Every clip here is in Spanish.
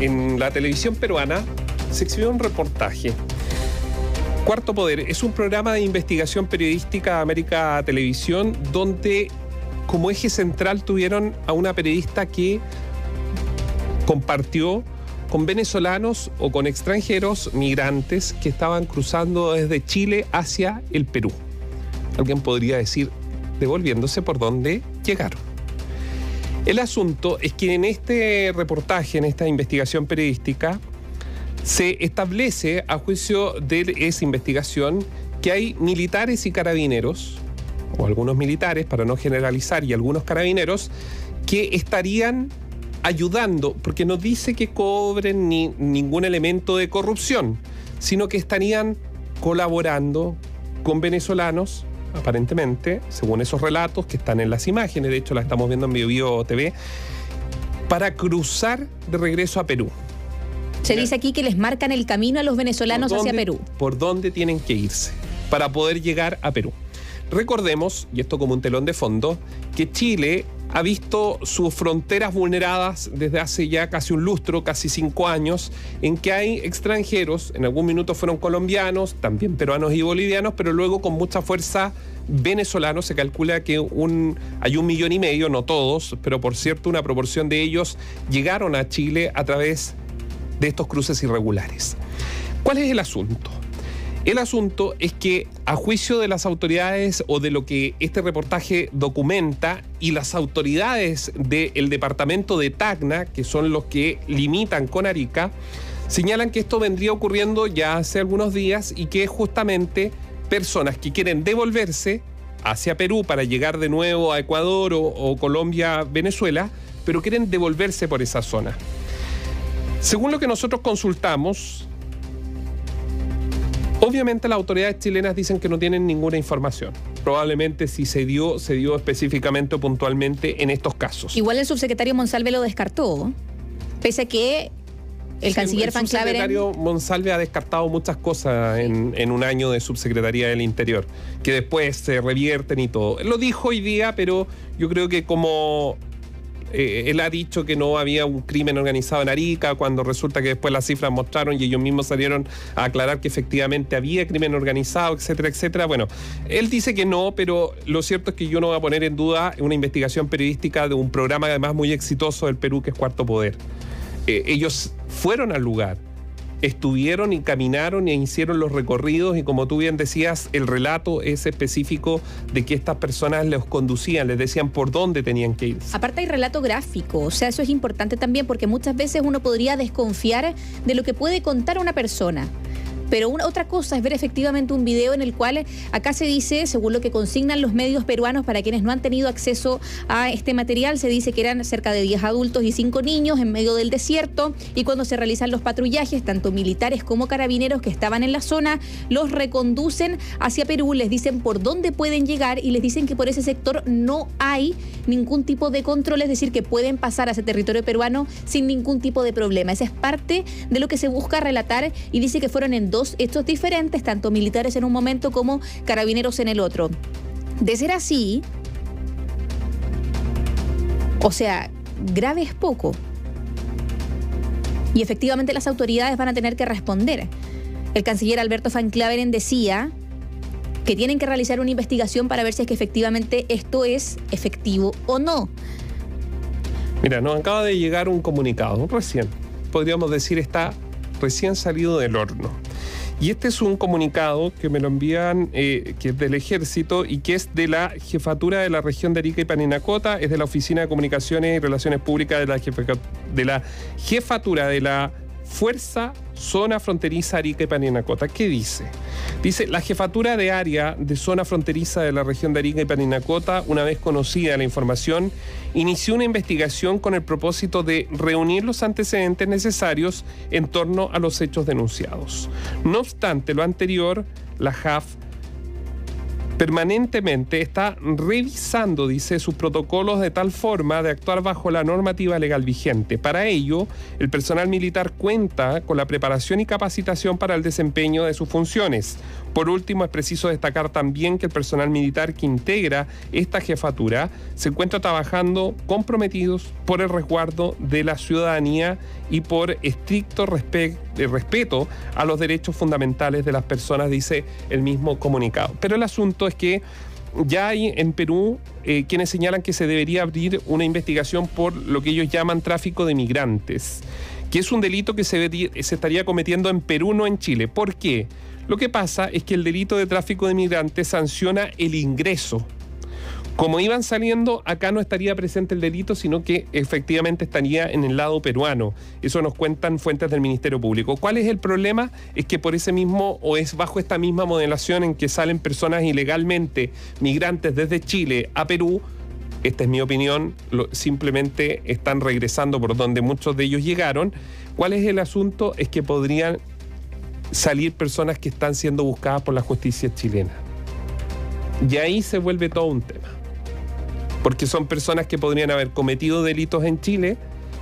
en la televisión peruana se exhibió un reportaje. Cuarto Poder es un programa de investigación periodística de América Televisión donde como eje central tuvieron a una periodista que compartió con venezolanos o con extranjeros migrantes que estaban cruzando desde Chile hacia el Perú. Alguien podría decir, devolviéndose por donde llegaron. El asunto es que en este reportaje, en esta investigación periodística, se establece, a juicio de esa investigación, que hay militares y carabineros, o algunos militares, para no generalizar, y algunos carabineros, que estarían ayudando, porque no dice que cobren ni ningún elemento de corrupción, sino que estarían colaborando con venezolanos aparentemente, según esos relatos que están en las imágenes, de hecho la estamos viendo en Bio, TV, para cruzar de regreso a Perú. Se dice aquí que les marcan el camino a los venezolanos hacia Perú. Por dónde tienen que irse para poder llegar a Perú. Recordemos, y esto como un telón de fondo, que Chile ha visto sus fronteras vulneradas desde hace ya casi un lustro, casi cinco años, en que hay extranjeros, en algún minuto fueron colombianos, también peruanos y bolivianos, pero luego con mucha fuerza venezolanos. Se calcula que hay un millón y medio, no todos, pero por cierto una proporción de ellos llegaron a Chile a través de estos cruces irregulares. ¿Cuál es el asunto? El asunto es que a juicio de las autoridades o de lo que este reportaje documenta y las autoridades del departamento de Tacna, que son los que limitan con Arica, señalan que esto vendría ocurriendo ya hace algunos días y que justamente personas que quieren devolverse hacia Perú para llegar de nuevo a Ecuador o, o Colombia, Venezuela, pero quieren devolverse por esa zona. Según lo que nosotros consultamos, Obviamente las autoridades chilenas dicen que no tienen ninguna información. Probablemente si se dio, se dio específicamente o puntualmente en estos casos. Igual el subsecretario Monsalve lo descartó, pese a que el canciller Van El subsecretario Monsalve ha descartado muchas cosas en, en, un año de subsecretaría del Interior, que después se revierten y todo. Lo dijo hoy día, pero yo creo que como eh, él ha dicho que no había un crimen organizado en Arica, cuando resulta que después las cifras mostraron y ellos mismos salieron a aclarar que efectivamente había crimen organizado, etcétera, etcétera. Bueno, él dice que no, pero lo cierto es que yo no voy a poner en duda una investigación periodística de un programa además muy exitoso del Perú que es Cuarto Poder. Eh, ellos fueron al lugar estuvieron y caminaron e hicieron los recorridos y como tú bien decías, el relato es específico de que estas personas los conducían, les decían por dónde tenían que ir. Aparte hay relato gráfico, o sea, eso es importante también porque muchas veces uno podría desconfiar de lo que puede contar una persona. Pero una, otra cosa es ver efectivamente un video en el cual acá se dice, según lo que consignan los medios peruanos para quienes no han tenido acceso a este material, se dice que eran cerca de 10 adultos y 5 niños en medio del desierto y cuando se realizan los patrullajes, tanto militares como carabineros que estaban en la zona, los reconducen hacia Perú, les dicen por dónde pueden llegar y les dicen que por ese sector no hay ningún tipo de control, es decir, que pueden pasar a ese territorio peruano sin ningún tipo de problema. Esa es parte de lo que se busca relatar y dice que fueron en dos dos hechos diferentes, tanto militares en un momento como carabineros en el otro. De ser así, o sea, grave es poco. Y efectivamente las autoridades van a tener que responder. El canciller Alberto Van Claveren decía que tienen que realizar una investigación para ver si es que efectivamente esto es efectivo o no. Mira, nos acaba de llegar un comunicado recién. Podríamos decir está recién salido del horno. Y este es un comunicado que me lo envían, eh, que es del ejército y que es de la jefatura de la región de Arica y Paninacota, es de la Oficina de Comunicaciones y Relaciones Públicas de la, de la jefatura de la Fuerza Zona Fronteriza Arica y Paninacota. ¿Qué dice? Dice, la jefatura de área de zona fronteriza de la región de Arica y Paninacota, una vez conocida la información, inició una investigación con el propósito de reunir los antecedentes necesarios en torno a los hechos denunciados. No obstante lo anterior, la JAF permanentemente está revisando, dice, sus protocolos de tal forma de actuar bajo la normativa legal vigente. Para ello, el personal militar cuenta con la preparación y capacitación para el desempeño de sus funciones. Por último, es preciso destacar también que el personal militar que integra esta jefatura se encuentra trabajando comprometidos por el resguardo de la ciudadanía y por estricto respeto a los derechos fundamentales de las personas, dice el mismo comunicado. Pero el asunto es que ya hay en Perú eh, quienes señalan que se debería abrir una investigación por lo que ellos llaman tráfico de migrantes, que es un delito que se, se estaría cometiendo en Perú, no en Chile. ¿Por qué? Lo que pasa es que el delito de tráfico de migrantes sanciona el ingreso como iban saliendo, acá no estaría presente el delito, sino que efectivamente estaría en el lado peruano. Eso nos cuentan fuentes del Ministerio Público. ¿Cuál es el problema? Es que por ese mismo, o es bajo esta misma modelación en que salen personas ilegalmente migrantes desde Chile a Perú, esta es mi opinión, simplemente están regresando por donde muchos de ellos llegaron. ¿Cuál es el asunto? Es que podrían salir personas que están siendo buscadas por la justicia chilena. Y ahí se vuelve todo un tema porque son personas que podrían haber cometido delitos en Chile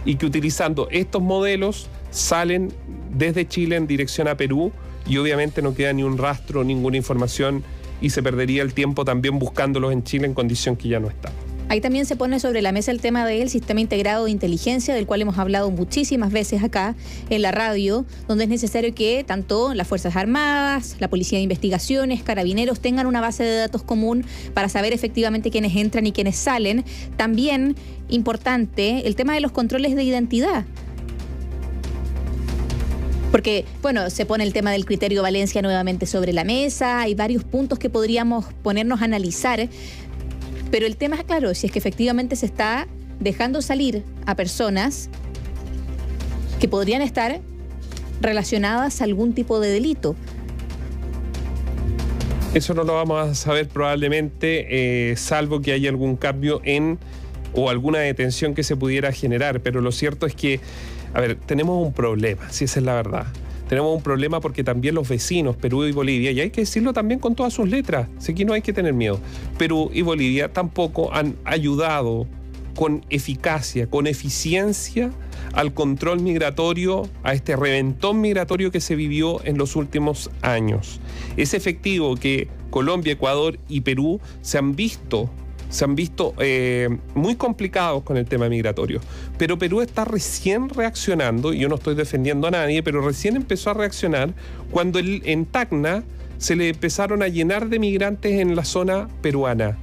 y que utilizando estos modelos salen desde Chile en dirección a Perú y obviamente no queda ni un rastro, ninguna información y se perdería el tiempo también buscándolos en Chile en condición que ya no está. Ahí también se pone sobre la mesa el tema del sistema integrado de inteligencia, del cual hemos hablado muchísimas veces acá en la radio, donde es necesario que tanto las Fuerzas Armadas, la Policía de Investigaciones, Carabineros tengan una base de datos común para saber efectivamente quiénes entran y quiénes salen. También importante el tema de los controles de identidad. Porque, bueno, se pone el tema del criterio Valencia nuevamente sobre la mesa, hay varios puntos que podríamos ponernos a analizar, pero el tema es claro, si es que efectivamente se está dejando salir a personas que podrían estar relacionadas a algún tipo de delito. Eso no lo vamos a saber probablemente, eh, salvo que haya algún cambio en o alguna detención que se pudiera generar. Pero lo cierto es que, a ver, tenemos un problema, si esa es la verdad tenemos un problema porque también los vecinos, Perú y Bolivia, y hay que decirlo también con todas sus letras, así que no hay que tener miedo, Perú y Bolivia tampoco han ayudado con eficacia, con eficiencia al control migratorio, a este reventón migratorio que se vivió en los últimos años. Es efectivo que Colombia, Ecuador y Perú se han visto se han visto eh, muy complicados con el tema migratorio. Pero Perú está recién reaccionando, y yo no estoy defendiendo a nadie, pero recién empezó a reaccionar cuando en Tacna se le empezaron a llenar de migrantes en la zona peruana.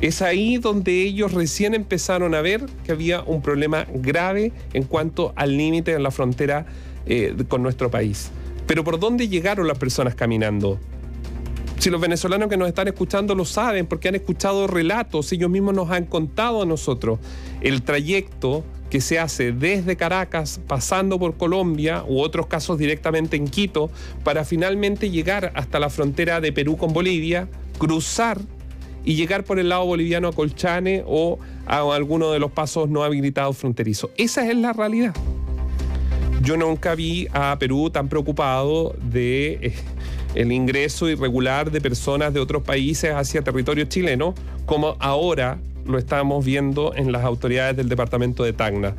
Es ahí donde ellos recién empezaron a ver que había un problema grave en cuanto al límite en la frontera eh, con nuestro país. Pero ¿por dónde llegaron las personas caminando? Si los venezolanos que nos están escuchando lo saben porque han escuchado relatos, ellos mismos nos han contado a nosotros el trayecto que se hace desde Caracas, pasando por Colombia u otros casos directamente en Quito, para finalmente llegar hasta la frontera de Perú con Bolivia, cruzar y llegar por el lado boliviano a Colchane o a alguno de los pasos no habilitados fronterizos. Esa es la realidad. Yo nunca vi a Perú tan preocupado de eh, el ingreso irregular de personas de otros países hacia territorio chileno, como ahora lo estamos viendo en las autoridades del departamento de Tacna.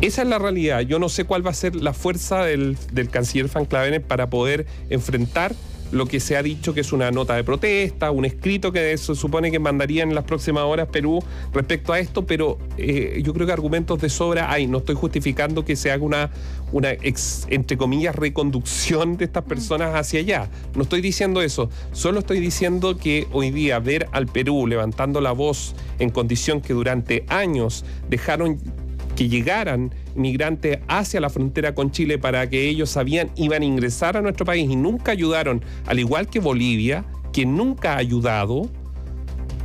Esa es la realidad. Yo no sé cuál va a ser la fuerza del, del canciller Van para poder enfrentar lo que se ha dicho que es una nota de protesta, un escrito que se supone que mandaría en las próximas horas Perú respecto a esto, pero eh, yo creo que argumentos de sobra hay. No estoy justificando que se haga una, una entre comillas, reconducción de estas mm. personas hacia allá. No estoy diciendo eso. Solo estoy diciendo que hoy día ver al Perú levantando la voz en condición que durante años dejaron que llegaran migrantes hacia la frontera con Chile para que ellos sabían iban a ingresar a nuestro país y nunca ayudaron, al igual que Bolivia, que nunca ha ayudado,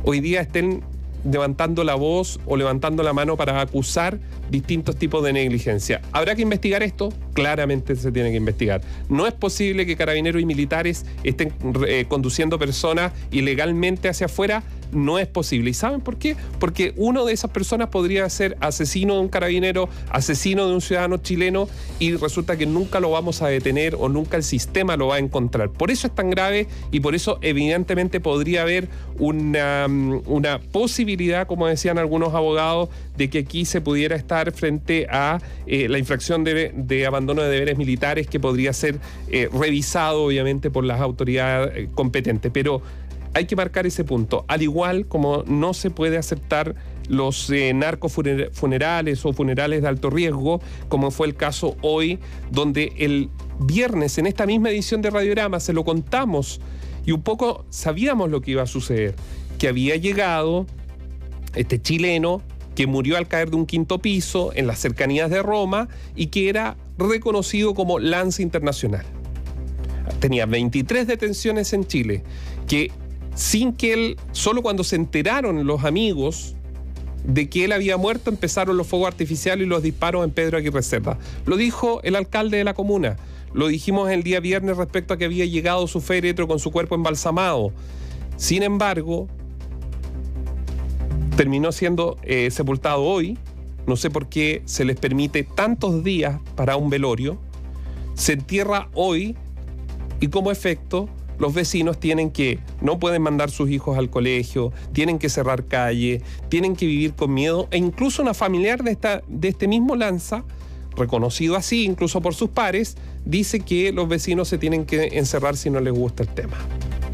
hoy día estén levantando la voz o levantando la mano para acusar distintos tipos de negligencia. ¿Habrá que investigar esto? Claramente se tiene que investigar. No es posible que carabineros y militares estén eh, conduciendo personas ilegalmente hacia afuera no es posible. ¿Y saben por qué? Porque uno de esas personas podría ser asesino de un carabinero, asesino de un ciudadano chileno y resulta que nunca lo vamos a detener o nunca el sistema lo va a encontrar. Por eso es tan grave y por eso evidentemente podría haber una, mm, una posibilidad, como decían algunos abogados, de que aquí se pudiera estar frente a eh, la infracción de, abandono de deberes militares que podría ser eh, revisado obviamente por las autoridades eh, competentes. Pero hay que marcar ese punto, al igual como no se puede aceptar los narcos funerales o funerales de alto riesgo, como fue el caso hoy, donde el viernes en esta misma edición de Radiograma se lo contamos y un poco sabíamos lo que iba a suceder, que había llegado este chileno que murió al caer de un quinto piso en las cercanías de Roma y que era reconocido como lance internacional. Tenía 23 detenciones en Chile, que sin que él, solo cuando se enteraron los amigos de que él había muerto, empezaron los fuegos artificiales y los disparos en Pedro Aguirre Cerda. Lo dijo el alcalde de la comuna. Lo dijimos el día viernes respecto a que había llegado su féretro con su cuerpo embalsamado. Sin embargo, terminó siendo eh, sepultado hoy. No sé por qué se les permite tantos días para un velorio. Se entierra hoy y como efecto los vecinos tienen que, no pueden mandar sus hijos al colegio, tienen que cerrar calle, tienen que vivir con miedo e incluso una familiar de, esta, de este mismo Lanza, reconocido así incluso por sus pares, dice que los vecinos se tienen que encerrar si no les gusta el tema.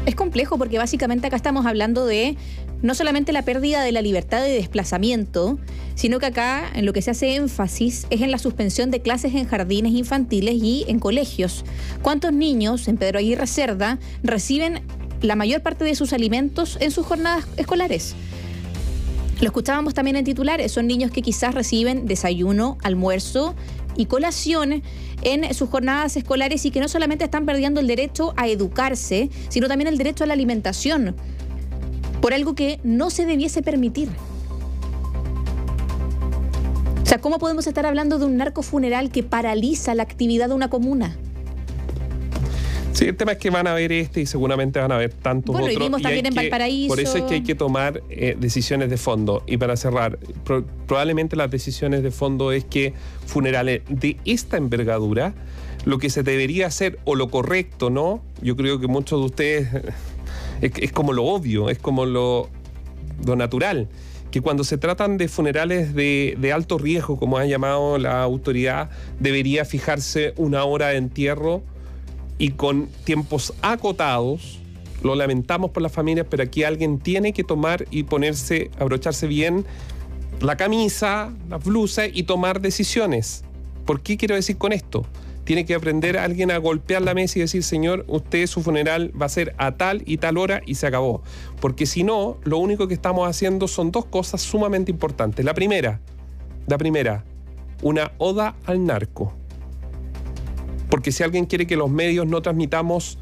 Es complejo porque básicamente acá estamos hablando de no solamente la pérdida de la libertad de desplazamiento, sino que acá en lo que se hace énfasis es en la suspensión de clases en jardines infantiles y en colegios. ¿Cuántos niños en Pedro Aguirre Cerda reciben la mayor parte de sus alimentos en sus jornadas escolares? Lo escuchábamos también en titulares, son niños que quizás reciben desayuno, almuerzo y colación en sus jornadas escolares y que no solamente están perdiendo el derecho a educarse, sino también el derecho a la alimentación por algo que no se debiese permitir. O sea, ¿cómo podemos estar hablando de un narco funeral que paraliza la actividad de una comuna? Sí, el tema es que van a ver este y seguramente van a ver tantos bueno, otros. Vimos también en Valparaíso. Por eso es que hay que tomar eh, decisiones de fondo. Y para cerrar, probablemente las decisiones de fondo es que funerales de esta envergadura, lo que se debería hacer o lo correcto, ¿no? Yo creo que muchos de ustedes es, como lo obvio, es como lo, lo natural que cuando se tratan de funerales de, alto riesgo, como ha llamado la autoridad, debería fijarse una hora de entierro y con tiempos acotados. Lo lamentamos por las familias, pero aquí alguien tiene que tomar y ponerse, abrocharse bien la camisa, las blusas y tomar decisiones. ¿Por qué quiero decir con esto? Tiene que aprender a alguien a golpear la mesa y decir, señor, usted su funeral va a ser a tal y tal hora y se acabó. Porque si no, lo único que estamos haciendo son dos cosas sumamente importantes. La primera, la primera, una oda al narco. Porque si alguien quiere que los medios no transmitamos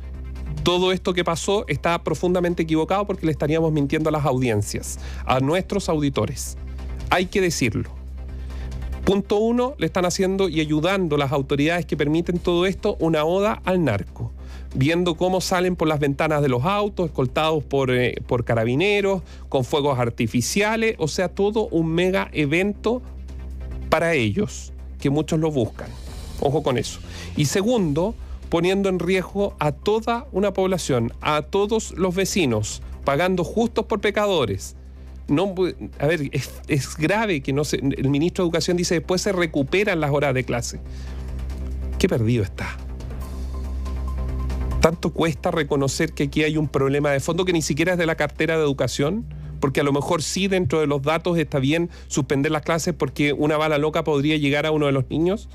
todo esto que pasó, está profundamente equivocado porque le estaríamos mintiendo a las audiencias, a nuestros auditores. Hay que decirlo. Punto uno, le están haciendo y ayudando las autoridades que permiten todo esto una oda al narco viendo cómo salen por las ventanas de los autos, escoltados por, eh, por, carabineros, con fuegos artificiales, o sea, todo un mega evento para ellos, que muchos lo buscan. Ojo con eso. Y segundo, poniendo en riesgo a toda una población, a todos los vecinos, pagando justos por pecadores, no, a ver, es, grave que no se, el ministro de Educación dice después se recuperan las horas de clase. Qué perdido está. Tanto cuesta reconocer que aquí hay un problema de fondo que ni siquiera es de la cartera de educación, porque a lo mejor sí dentro de los datos está bien suspender las clases porque una bala loca podría llegar a uno de los niños.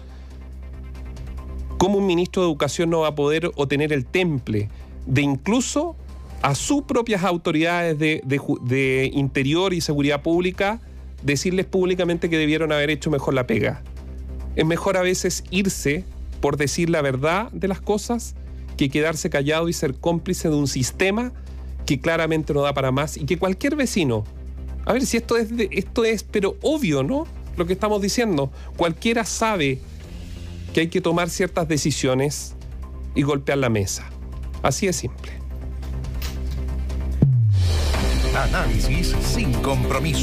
¿Cómo un ministro de Educación no va a poder o tener el temple de incluso a sus propias autoridades de, interior y seguridad pública decirles públicamente que debieron haber hecho mejor la pega. Es mejor a veces irse por decir la verdad de las cosas que quedarse callado y ser cómplice de un sistema que claramente no da para más y que cualquier vecino, a ver si esto es, esto es, pero obvio, ¿no? Lo que estamos diciendo, cualquiera sabe que hay que tomar ciertas decisiones y golpear la mesa. Así es simple. Análisis sin compromiso.